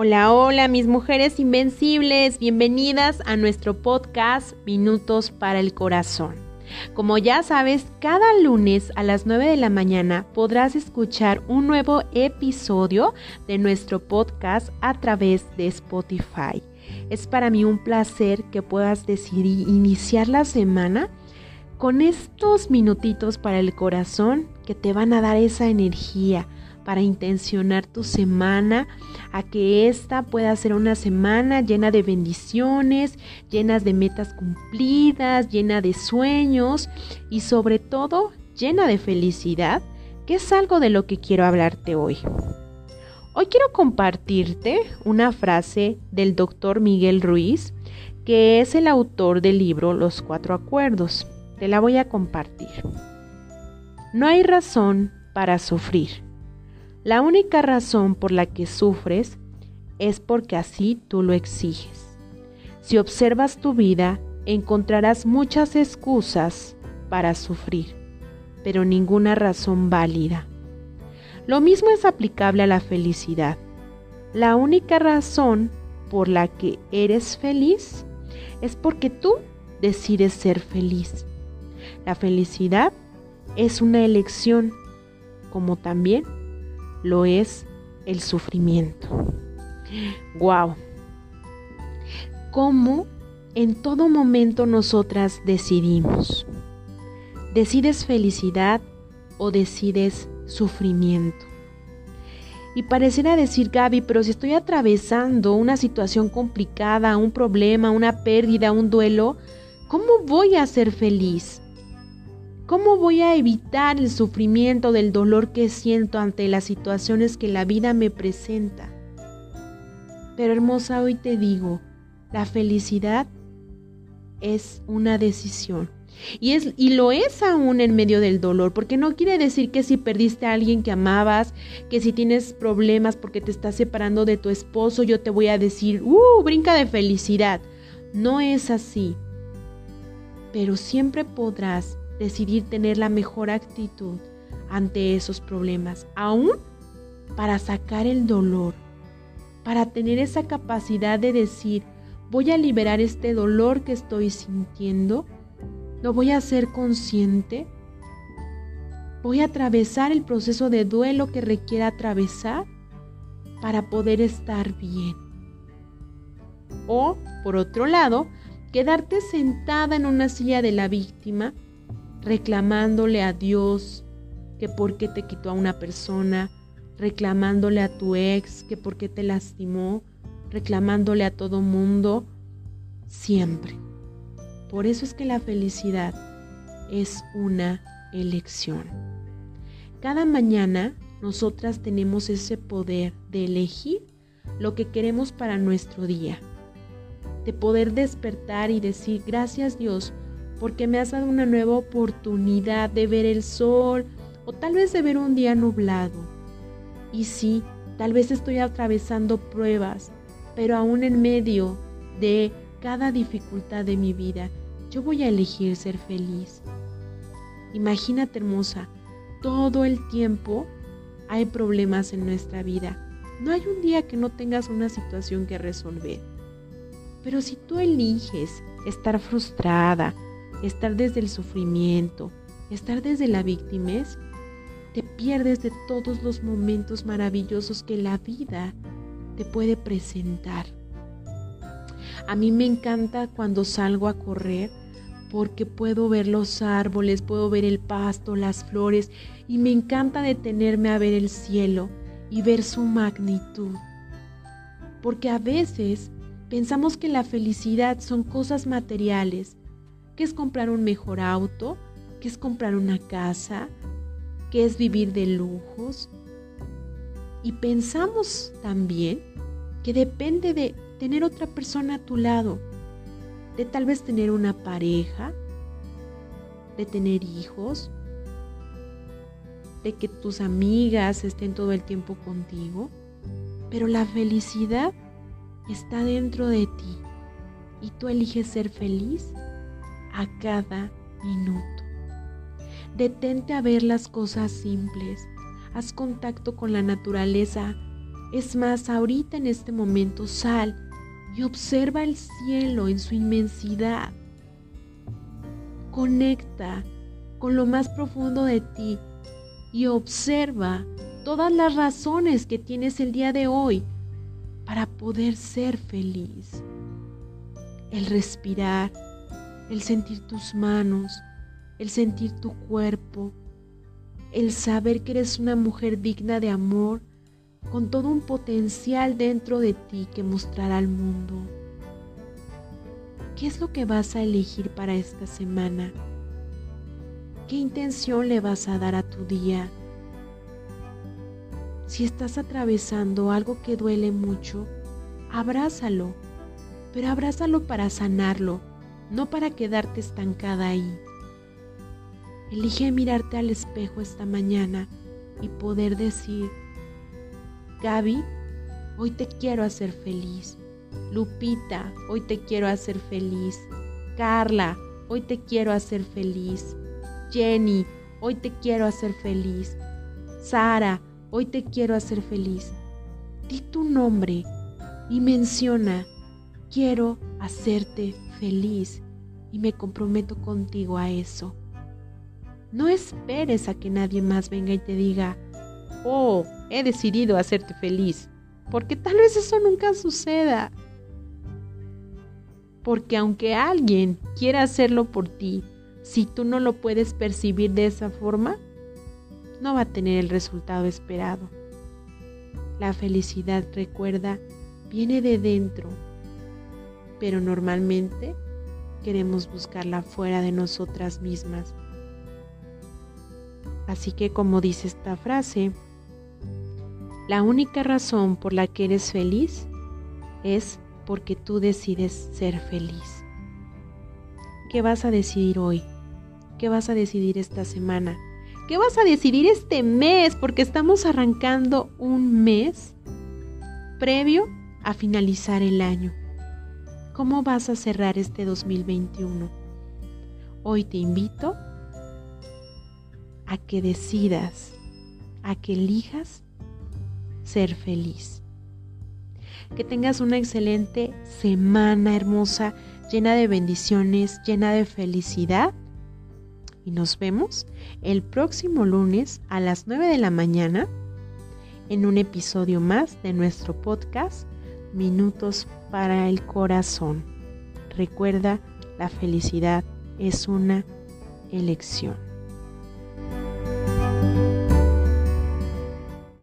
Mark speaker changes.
Speaker 1: Hola, hola, mis mujeres invencibles, bienvenidas a nuestro podcast Minutos para el Corazón. Como ya sabes, cada lunes a las 9 de la mañana podrás escuchar un nuevo episodio de nuestro podcast a través de Spotify. Es para mí un placer que puedas decidir iniciar la semana con estos minutitos para el corazón que te van a dar esa energía para intencionar tu semana, a que esta pueda ser una semana llena de bendiciones, llenas de metas cumplidas, llena de sueños y sobre todo llena de felicidad, que es algo de lo que quiero hablarte hoy. Hoy quiero compartirte una frase del doctor Miguel Ruiz, que es el autor del libro Los Cuatro Acuerdos. Te la voy a compartir. No hay razón para sufrir la única razón por la que sufres es porque así tú lo exiges. Si observas tu vida, encontrarás muchas excusas para sufrir, pero ninguna razón válida. Lo mismo es aplicable a la felicidad. La única razón por la que eres feliz es porque tú decides ser feliz. La felicidad es una elección, como también lo es el sufrimiento. ¡Wow! ¿Cómo en todo momento nosotras decidimos? ¿Decides felicidad o decides sufrimiento? Y pareciera decir Gaby, pero si estoy atravesando una situación complicada, un problema, una pérdida, un duelo, ¿cómo voy a ser feliz? ¿Cómo voy a evitar el sufrimiento del dolor que siento ante las situaciones que la vida me presenta? Pero hermosa, hoy te digo, la felicidad es una decisión. Y, es, y lo es aún en medio del dolor, porque no quiere decir que si perdiste a alguien que amabas, que si tienes problemas porque te estás separando de tu esposo, yo te voy a decir, ¡uh! Brinca de felicidad. No es así. Pero siempre podrás decidir tener la mejor actitud ante esos problemas, aún para sacar el dolor, para tener esa capacidad de decir, voy a liberar este dolor que estoy sintiendo, lo voy a hacer consciente, voy a atravesar el proceso de duelo que requiera atravesar para poder estar bien. O, por otro lado, quedarte sentada en una silla de la víctima reclamándole a Dios que por qué te quitó a una persona, reclamándole a tu ex que por qué te lastimó, reclamándole a todo mundo, siempre. Por eso es que la felicidad es una elección. Cada mañana nosotras tenemos ese poder de elegir lo que queremos para nuestro día, de poder despertar y decir gracias Dios porque me has dado una nueva oportunidad de ver el sol o tal vez de ver un día nublado. Y sí, tal vez estoy atravesando pruebas, pero aún en medio de cada dificultad de mi vida, yo voy a elegir ser feliz. Imagínate hermosa, todo el tiempo hay problemas en nuestra vida. No hay un día que no tengas una situación que resolver. Pero si tú eliges estar frustrada, estar desde el sufrimiento, estar desde la víctimas, te pierdes de todos los momentos maravillosos que la vida te puede presentar. A mí me encanta cuando salgo a correr porque puedo ver los árboles, puedo ver el pasto, las flores y me encanta detenerme a ver el cielo y ver su magnitud. Porque a veces pensamos que la felicidad son cosas materiales, qué es comprar un mejor auto, qué es comprar una casa, qué es vivir de lujos. Y pensamos también que depende de tener otra persona a tu lado, de tal vez tener una pareja, de tener hijos, de que tus amigas estén todo el tiempo contigo. Pero la felicidad está dentro de ti y tú eliges ser feliz a cada minuto. Detente a ver las cosas simples. Haz contacto con la naturaleza Es más, ahorita en este momento sal y observa el cielo en su inmensidad. Conecta con lo más profundo de ti y observa todas las razones que tienes el día de hoy para poder ser feliz. El respirar, el sentir tus manos, el sentir tu cuerpo, el saber que eres una mujer digna de amor, con todo un potencial dentro de ti que mostrar al mundo. ¿Qué es lo que vas a elegir para esta semana? ¿Qué intención le vas a dar a tu día? Si estás atravesando algo que duele mucho, abrázalo, pero abrázalo para sanarlo, no para quedarte estancada ahí. Elige mirarte al espejo esta mañana y poder decir, Gaby, hoy te quiero hacer feliz. Lupita, hoy te quiero hacer feliz. Carla, hoy te quiero hacer feliz. Jenny, hoy te quiero hacer feliz. Sara, hoy te quiero hacer feliz. Di tu nombre y menciona, quiero hacerte feliz y me comprometo contigo a eso. No esperes a que nadie más venga y te diga, oh, he decidido hacerte feliz, porque tal vez eso nunca suceda. Porque aunque alguien quiera hacerlo por ti, si tú no lo puedes percibir de esa forma, no va a tener el resultado esperado. La felicidad, recuerda, viene de dentro, pero normalmente queremos buscarla fuera de nosotras mismas. Así que como dice esta frase, la única razón por la que eres feliz es porque tú decides ser feliz. ¿Qué vas a decidir hoy? ¿Qué vas a decidir esta semana? ¿Qué vas a decidir este mes? Porque estamos arrancando un mes previo a finalizar el año. ¿Cómo vas a cerrar este 2021? Hoy te invito a que decidas, a que elijas ser feliz. Que tengas una excelente semana hermosa, llena de bendiciones, llena de felicidad. Y nos vemos el próximo lunes a las 9 de la mañana en un episodio más de nuestro podcast Minutos para el Corazón. Recuerda, la felicidad es una elección.